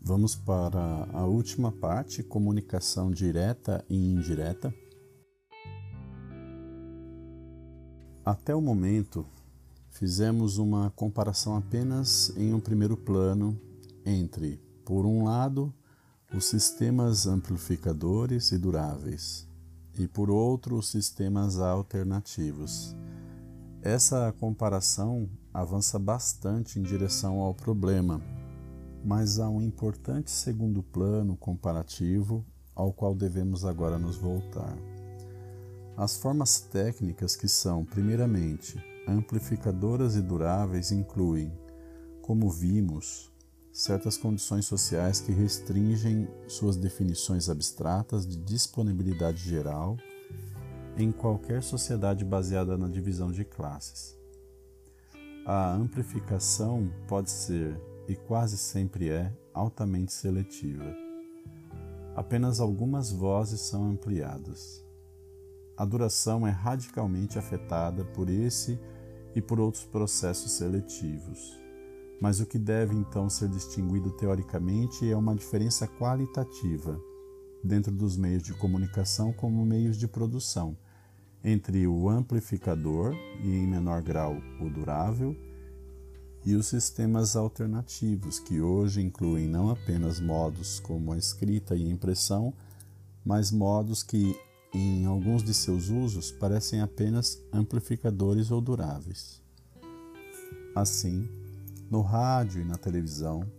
Vamos para a última parte, comunicação direta e indireta. Até o momento, fizemos uma comparação apenas em um primeiro plano entre, por um lado, os sistemas amplificadores e duráveis, e por outro, os sistemas alternativos. Essa comparação avança bastante em direção ao problema mas há um importante segundo plano comparativo ao qual devemos agora nos voltar. As formas técnicas que são, primeiramente, amplificadoras e duráveis incluem, como vimos, certas condições sociais que restringem suas definições abstratas de disponibilidade geral em qualquer sociedade baseada na divisão de classes. A amplificação pode ser e quase sempre é altamente seletiva. Apenas algumas vozes são ampliadas. A duração é radicalmente afetada por esse e por outros processos seletivos. Mas o que deve então ser distinguido teoricamente é uma diferença qualitativa dentro dos meios de comunicação como meios de produção, entre o amplificador e, em menor grau, o durável e os sistemas alternativos, que hoje incluem não apenas modos como a escrita e a impressão, mas modos que, em alguns de seus usos, parecem apenas amplificadores ou duráveis. Assim, no rádio e na televisão,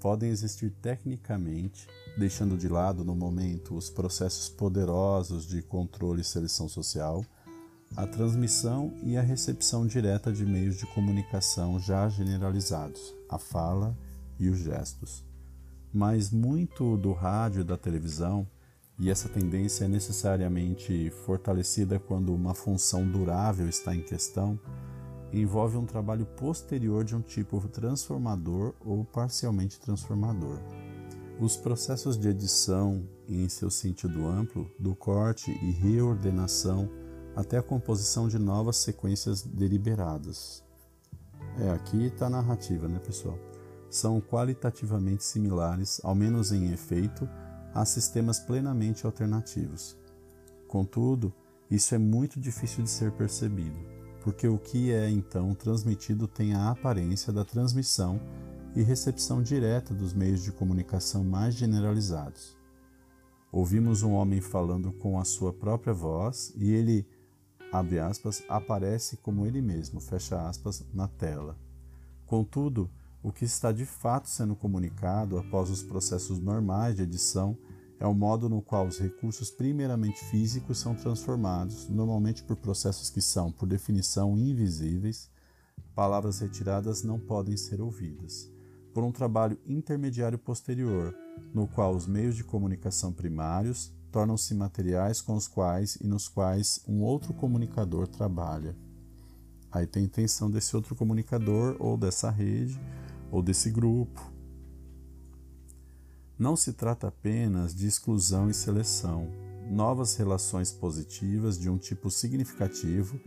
podem existir tecnicamente, deixando de lado no momento os processos poderosos de controle e seleção social, a transmissão e a recepção direta de meios de comunicação já generalizados, a fala e os gestos. Mas muito do rádio e da televisão, e essa tendência é necessariamente fortalecida quando uma função durável está em questão, envolve um trabalho posterior de um tipo transformador ou parcialmente transformador. Os processos de edição, em seu sentido amplo, do corte e reordenação até a composição de novas sequências deliberadas. É, aqui está a narrativa, né, pessoal? São qualitativamente similares, ao menos em efeito, a sistemas plenamente alternativos. Contudo, isso é muito difícil de ser percebido, porque o que é então transmitido tem a aparência da transmissão e recepção direta dos meios de comunicação mais generalizados. Ouvimos um homem falando com a sua própria voz e ele abre aspas, aparece como ele mesmo, fecha aspas, na tela. Contudo, o que está de fato sendo comunicado após os processos normais de edição é o modo no qual os recursos primeiramente físicos são transformados, normalmente por processos que são, por definição, invisíveis. Palavras retiradas não podem ser ouvidas. Por um trabalho intermediário posterior, no qual os meios de comunicação primários tornam-se materiais com os quais e nos quais um outro comunicador trabalha. Aí tem a intenção desse outro comunicador ou dessa rede ou desse grupo. Não se trata apenas de exclusão e seleção. Novas relações positivas de um tipo significativo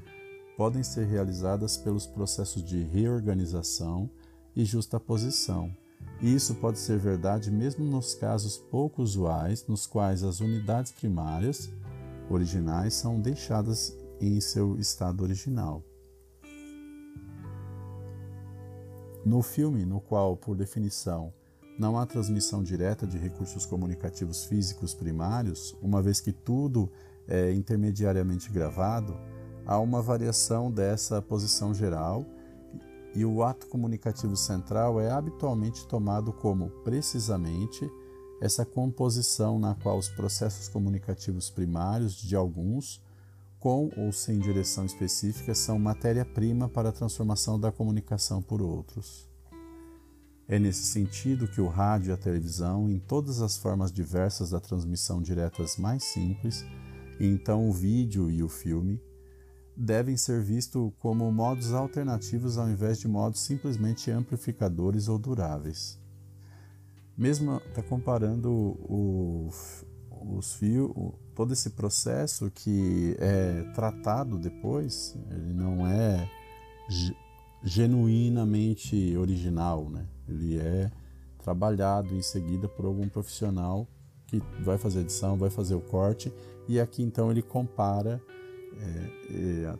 podem ser realizadas pelos processos de reorganização e justaposição. E isso pode ser verdade mesmo nos casos pouco usuais, nos quais as unidades primárias originais são deixadas em seu estado original. No filme, no qual, por definição, não há transmissão direta de recursos comunicativos físicos primários, uma vez que tudo é intermediariamente gravado, há uma variação dessa posição geral e o ato comunicativo central é habitualmente tomado como, precisamente, essa composição na qual os processos comunicativos primários de alguns com ou sem direção específica, são matéria-prima para a transformação da comunicação por outros. É nesse sentido que o rádio e a televisão, em todas as formas diversas da transmissão diretas mais simples, e então o vídeo e o filme, devem ser vistos como modos alternativos ao invés de modos simplesmente amplificadores ou duráveis. Mesmo está comparando o, os fios, todo esse processo que é tratado depois, ele não é genuinamente original, né? Ele é trabalhado em seguida por algum profissional que vai fazer edição, vai fazer o corte e aqui então ele compara é, é,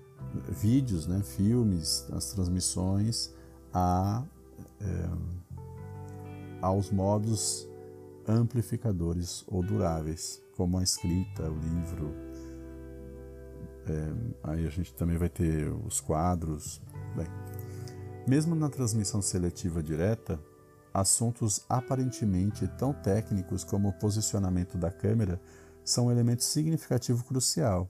vídeos, né, filmes, as transmissões a, é, aos modos amplificadores ou duráveis, como a escrita, o livro. É, aí a gente também vai ter os quadros. Bem, mesmo na transmissão seletiva direta, assuntos aparentemente tão técnicos como o posicionamento da câmera são um elemento significativo crucial.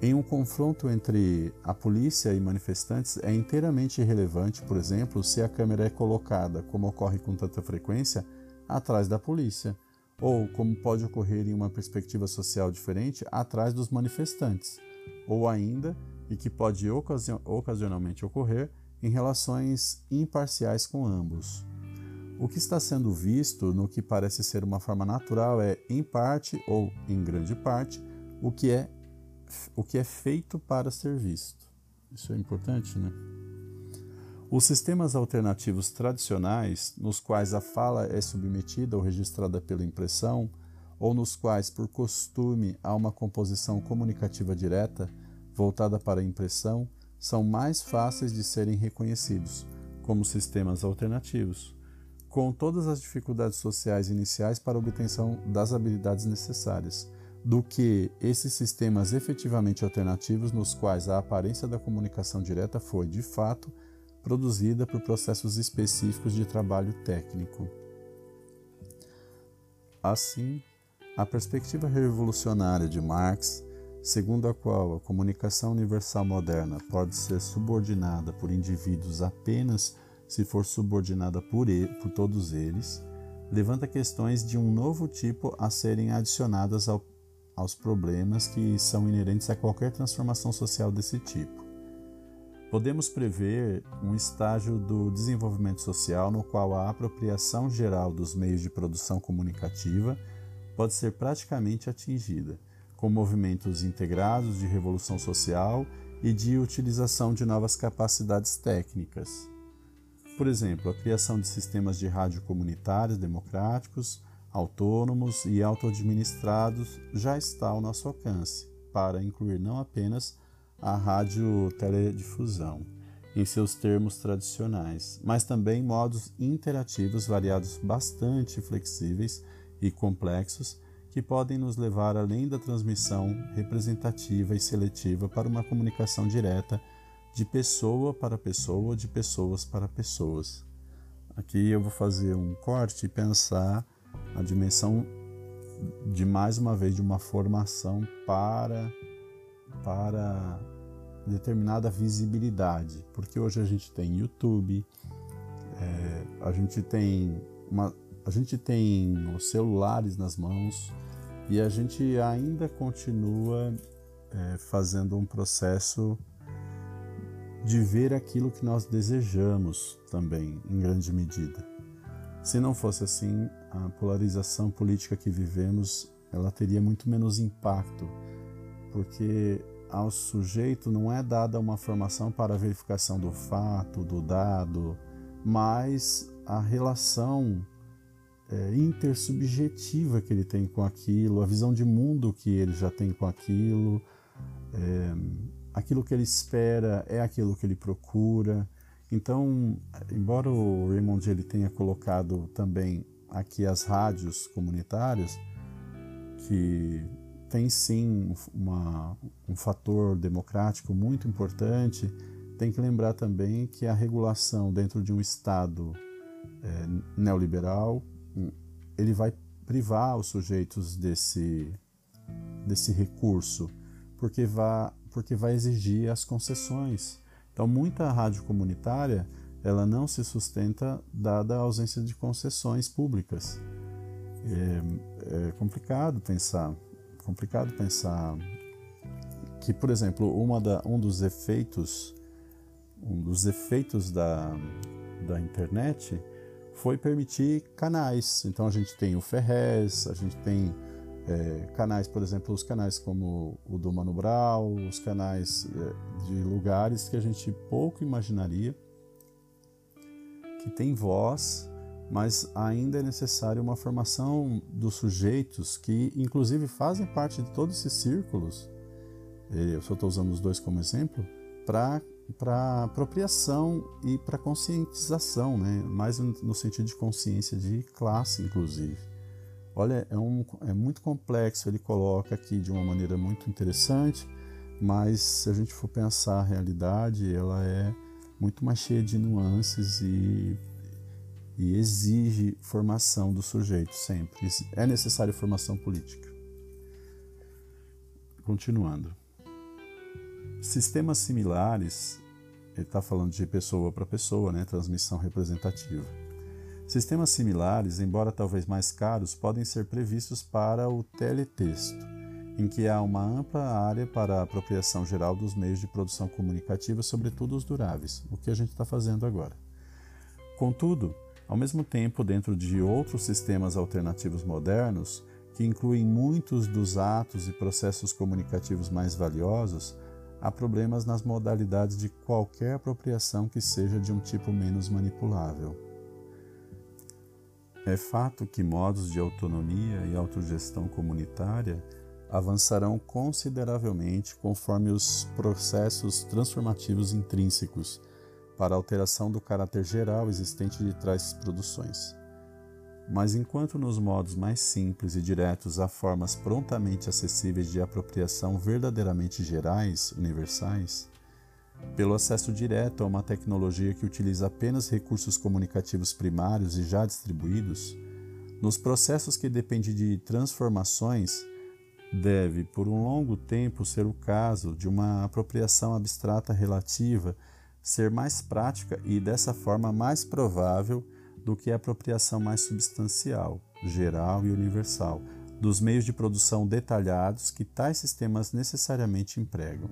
Em um confronto entre a polícia e manifestantes, é inteiramente irrelevante, por exemplo, se a câmera é colocada, como ocorre com tanta frequência, atrás da polícia, ou, como pode ocorrer em uma perspectiva social diferente, atrás dos manifestantes, ou ainda, e que pode ocasionalmente ocorrer, em relações imparciais com ambos. O que está sendo visto no que parece ser uma forma natural é, em parte ou em grande parte, o que é, o que é feito para ser visto. Isso é importante, né? Os sistemas alternativos tradicionais, nos quais a fala é submetida ou registrada pela impressão, ou nos quais, por costume, há uma composição comunicativa direta voltada para a impressão, são mais fáceis de serem reconhecidos como sistemas alternativos, com todas as dificuldades sociais iniciais para a obtenção das habilidades necessárias, do que esses sistemas efetivamente alternativos nos quais a aparência da comunicação direta foi, de fato, produzida por processos específicos de trabalho técnico. Assim, a perspectiva revolucionária de Marx, segundo a qual a comunicação universal moderna pode ser subordinada por indivíduos apenas se for subordinada por, ele, por todos eles, levanta questões de um novo tipo a serem adicionadas ao, aos problemas que são inerentes a qualquer transformação social desse tipo. Podemos prever um estágio do desenvolvimento social no qual a apropriação geral dos meios de produção comunicativa pode ser praticamente atingida, com movimentos integrados de revolução social e de utilização de novas capacidades técnicas. Por exemplo, a criação de sistemas de rádio comunitários democráticos, autônomos e auto-administrados já está ao nosso alcance, para incluir não apenas a radioteledifusão, em seus termos tradicionais, mas também modos interativos variados bastante flexíveis e complexos que podem nos levar além da transmissão representativa e seletiva para uma comunicação direta de pessoa para pessoa, de pessoas para pessoas. Aqui eu vou fazer um corte e pensar a dimensão de mais uma vez de uma formação para para determinada visibilidade, porque hoje a gente tem YouTube, é, a gente tem uma, a gente tem os celulares nas mãos e a gente ainda continua é, fazendo um processo de ver aquilo que nós desejamos também, em grande medida. Se não fosse assim, a polarização política que vivemos ela teria muito menos impacto, porque ao sujeito não é dada uma formação para verificação do fato, do dado, mas a relação é, intersubjetiva que ele tem com aquilo, a visão de mundo que ele já tem com aquilo, é, aquilo que ele espera é aquilo que ele procura. Então, embora o Raymond ele tenha colocado também aqui as rádios comunitárias, que tem sim uma, um fator democrático muito importante, tem que lembrar também que a regulação dentro de um Estado é, neoliberal, ele vai privar os sujeitos desse, desse recurso, porque vai, porque vai exigir as concessões. Então, muita rádio comunitária ela não se sustenta dada a ausência de concessões públicas. É, é complicado pensar, complicado pensar que, por exemplo, da, um dos efeitos, um dos efeitos da, da internet foi permitir canais. Então a gente tem o Ferrez, a gente tem é, canais, por exemplo, os canais como o do Mano Brown, os canais é, de lugares que a gente pouco imaginaria que tem voz, mas ainda é necessário uma formação dos sujeitos que, inclusive, fazem parte de todos esses círculos. Eu só estou usando os dois como exemplo para para apropriação e para conscientização, né? mais no sentido de consciência de classe, inclusive. Olha, é, um, é muito complexo, ele coloca aqui de uma maneira muito interessante, mas se a gente for pensar a realidade, ela é muito mais cheia de nuances e, e exige formação do sujeito sempre. É necessária formação política. Continuando. Sistemas similares, ele está falando de pessoa para pessoa, né? transmissão representativa. Sistemas similares, embora talvez mais caros, podem ser previstos para o teletexto em que há uma ampla área para a apropriação geral dos meios de produção comunicativa, sobretudo os duráveis, o que a gente está fazendo agora. Contudo, ao mesmo tempo, dentro de outros sistemas alternativos modernos, que incluem muitos dos atos e processos comunicativos mais valiosos, há problemas nas modalidades de qualquer apropriação que seja de um tipo menos manipulável. É fato que modos de autonomia e autogestão comunitária avançarão consideravelmente conforme os processos transformativos intrínsecos para alteração do caráter geral existente de tais produções. Mas enquanto nos modos mais simples e diretos há formas prontamente acessíveis de apropriação verdadeiramente gerais, universais, pelo acesso direto a uma tecnologia que utiliza apenas recursos comunicativos primários e já distribuídos, nos processos que dependem de transformações deve, por um longo tempo, ser o caso de uma apropriação abstrata relativa ser mais prática e, dessa forma, mais provável do que a apropriação mais substancial, geral e universal, dos meios de produção detalhados que tais sistemas necessariamente empregam.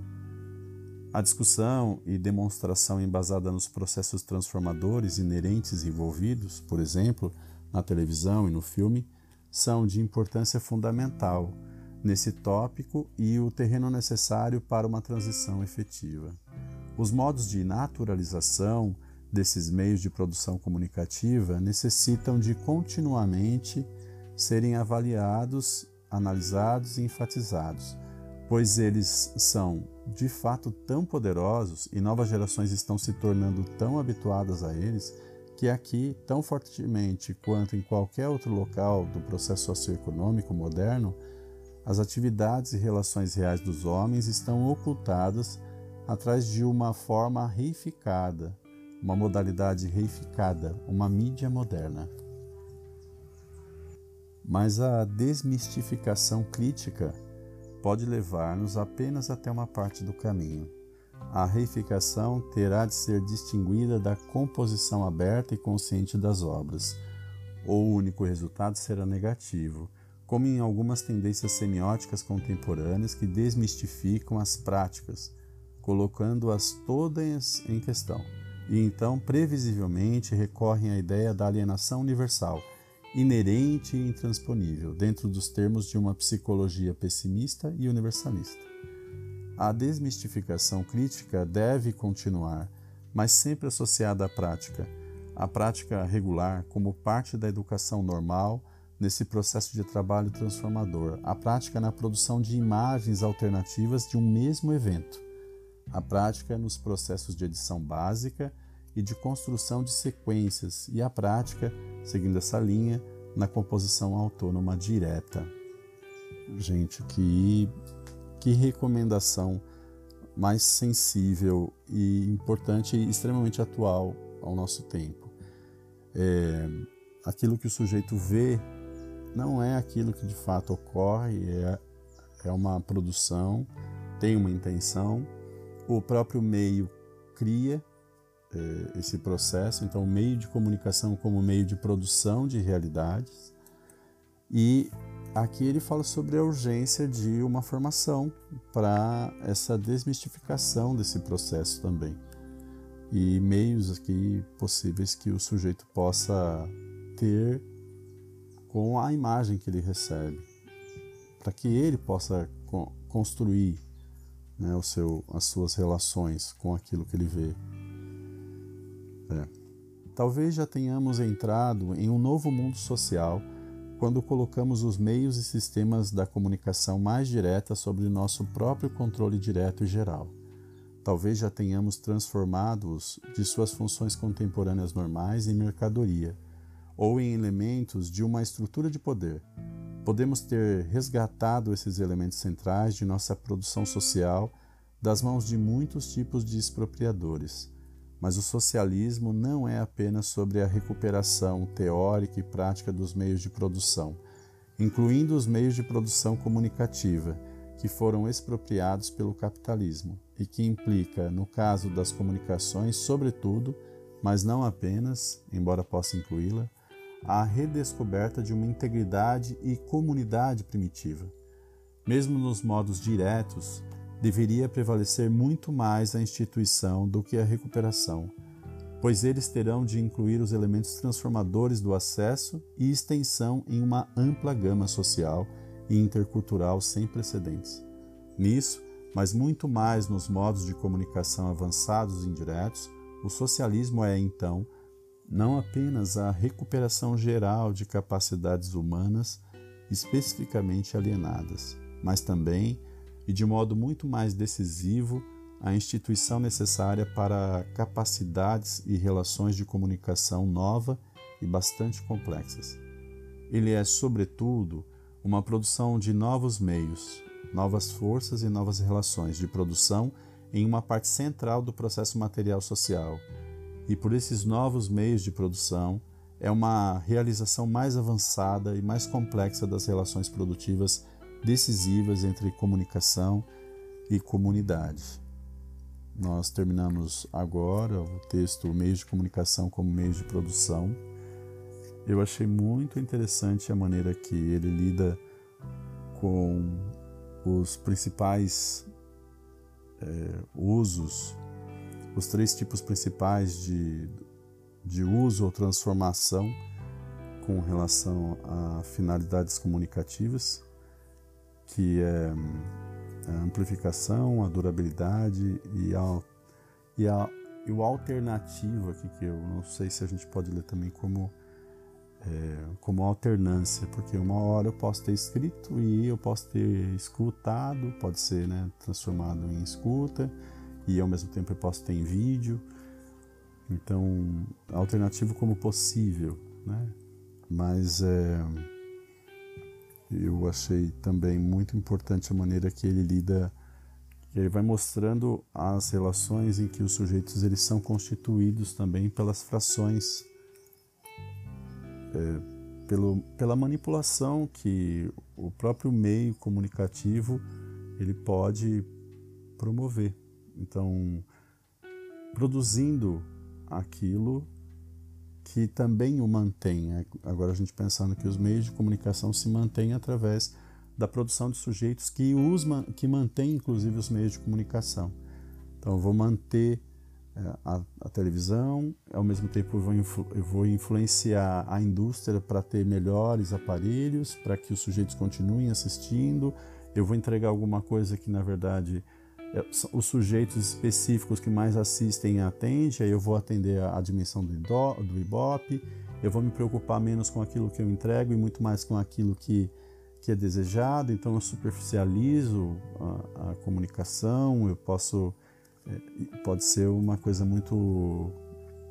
A discussão e demonstração embasada nos processos transformadores inerentes envolvidos, por exemplo, na televisão e no filme, são de importância fundamental nesse tópico e o terreno necessário para uma transição efetiva. Os modos de naturalização desses meios de produção comunicativa necessitam de continuamente serem avaliados, analisados e enfatizados, pois eles são de fato tão poderosos e novas gerações estão se tornando tão habituadas a eles que aqui, tão fortemente quanto em qualquer outro local do processo socioeconômico moderno, as atividades e relações reais dos homens estão ocultadas atrás de uma forma reificada, uma modalidade reificada, uma mídia moderna. Mas a desmistificação crítica pode levar-nos apenas até uma parte do caminho. A reificação terá de ser distinguida da composição aberta e consciente das obras. O único resultado será negativo, como em algumas tendências semióticas contemporâneas que desmistificam as práticas, colocando-as todas em questão, e então previsivelmente recorrem à ideia da alienação universal inerente e intransponível, dentro dos termos de uma psicologia pessimista e universalista. A desmistificação crítica deve continuar, mas sempre associada à prática, a prática regular como parte da educação normal nesse processo de trabalho transformador, a prática na produção de imagens alternativas de um mesmo evento, a prática nos processos de edição básica e de construção de sequências, e a prática, seguindo essa linha, na composição autônoma direta. Gente, que, que recomendação mais sensível e importante e extremamente atual ao nosso tempo. É, aquilo que o sujeito vê não é aquilo que de fato ocorre, é, é uma produção, tem uma intenção, o próprio meio cria é, esse processo, então o meio de comunicação como meio de produção de realidades. E aqui ele fala sobre a urgência de uma formação para essa desmistificação desse processo também. E meios aqui possíveis que o sujeito possa ter com a imagem que ele recebe, para que ele possa construir né, o seu, as suas relações com aquilo que ele vê. É. Talvez já tenhamos entrado em um novo mundo social quando colocamos os meios e sistemas da comunicação mais direta sobre nosso próprio controle direto e geral. Talvez já tenhamos transformado-os de suas funções contemporâneas normais em mercadoria ou em elementos de uma estrutura de poder. Podemos ter resgatado esses elementos centrais de nossa produção social das mãos de muitos tipos de expropriadores mas o socialismo não é apenas sobre a recuperação teórica e prática dos meios de produção, incluindo os meios de produção comunicativa, que foram expropriados pelo capitalismo e que implica, no caso das comunicações, sobretudo, mas não apenas, embora possa incluí-la, a redescoberta de uma integridade e comunidade primitiva. Mesmo nos modos diretos, deveria prevalecer muito mais a instituição do que a recuperação, pois eles terão de incluir os elementos transformadores do acesso e extensão em uma ampla gama social e intercultural sem precedentes. Nisso, mas muito mais nos modos de comunicação avançados e indiretos, o socialismo é, então, não apenas a recuperação geral de capacidades humanas especificamente alienadas, mas também e, de modo muito mais decisivo, a instituição necessária para capacidades e relações de comunicação nova e bastante complexas. Ele é, sobretudo, uma produção de novos meios, novas forças e novas relações de produção em uma parte central do processo material social. E por esses novos meios de produção, é uma realização mais avançada e mais complexa das relações produtivas decisivas entre comunicação e comunidade. Nós terminamos agora o texto Meios de Comunicação como Meios de Produção. Eu achei muito interessante a maneira que ele lida com os principais é, usos, os três tipos principais de, de uso ou transformação com relação a finalidades comunicativas que é a amplificação, a durabilidade e, a, e, a, e alternativo aqui, que eu não sei se a gente pode ler também como, é, como alternância, porque uma hora eu posso ter escrito e eu posso ter escutado, pode ser né, transformado em escuta, e ao mesmo tempo eu posso ter em vídeo. Então, alternativo como possível, né? Mas é, eu achei também muito importante a maneira que ele lida, que ele vai mostrando as relações em que os sujeitos eles são constituídos também pelas frações, é, pelo, pela manipulação que o próprio meio comunicativo ele pode promover. Então, produzindo aquilo que também o mantém. É, agora a gente pensando que os meios de comunicação se mantêm através da produção de sujeitos que os que mantêm inclusive os meios de comunicação. Então eu vou manter é, a, a, televisão, ao mesmo tempo eu vou, influ, eu vou influenciar a indústria para ter melhores aparelhos, para que os sujeitos continuem assistindo. Eu vou entregar alguma coisa que na verdade os sujeitos específicos que mais assistem atende, aí eu vou atender a, a dimensão do, do Ibope, eu vou me preocupar menos com aquilo que eu entrego e muito mais com aquilo que, que é desejado, então eu superficializo a, a comunicação, eu posso, é, pode ser uma coisa muito,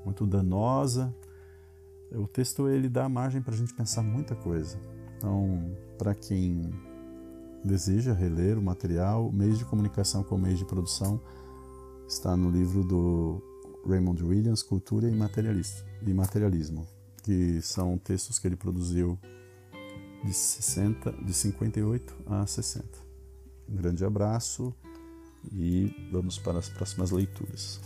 muito danosa. O texto ele dá margem para a gente pensar muita coisa. Então, para quem deseja reler o material, meios de comunicação com meios de produção, está no livro do Raymond Williams, Cultura e Materialismo, que são textos que ele produziu de, 60, de 58 a 60. Um grande abraço e vamos para as próximas leituras.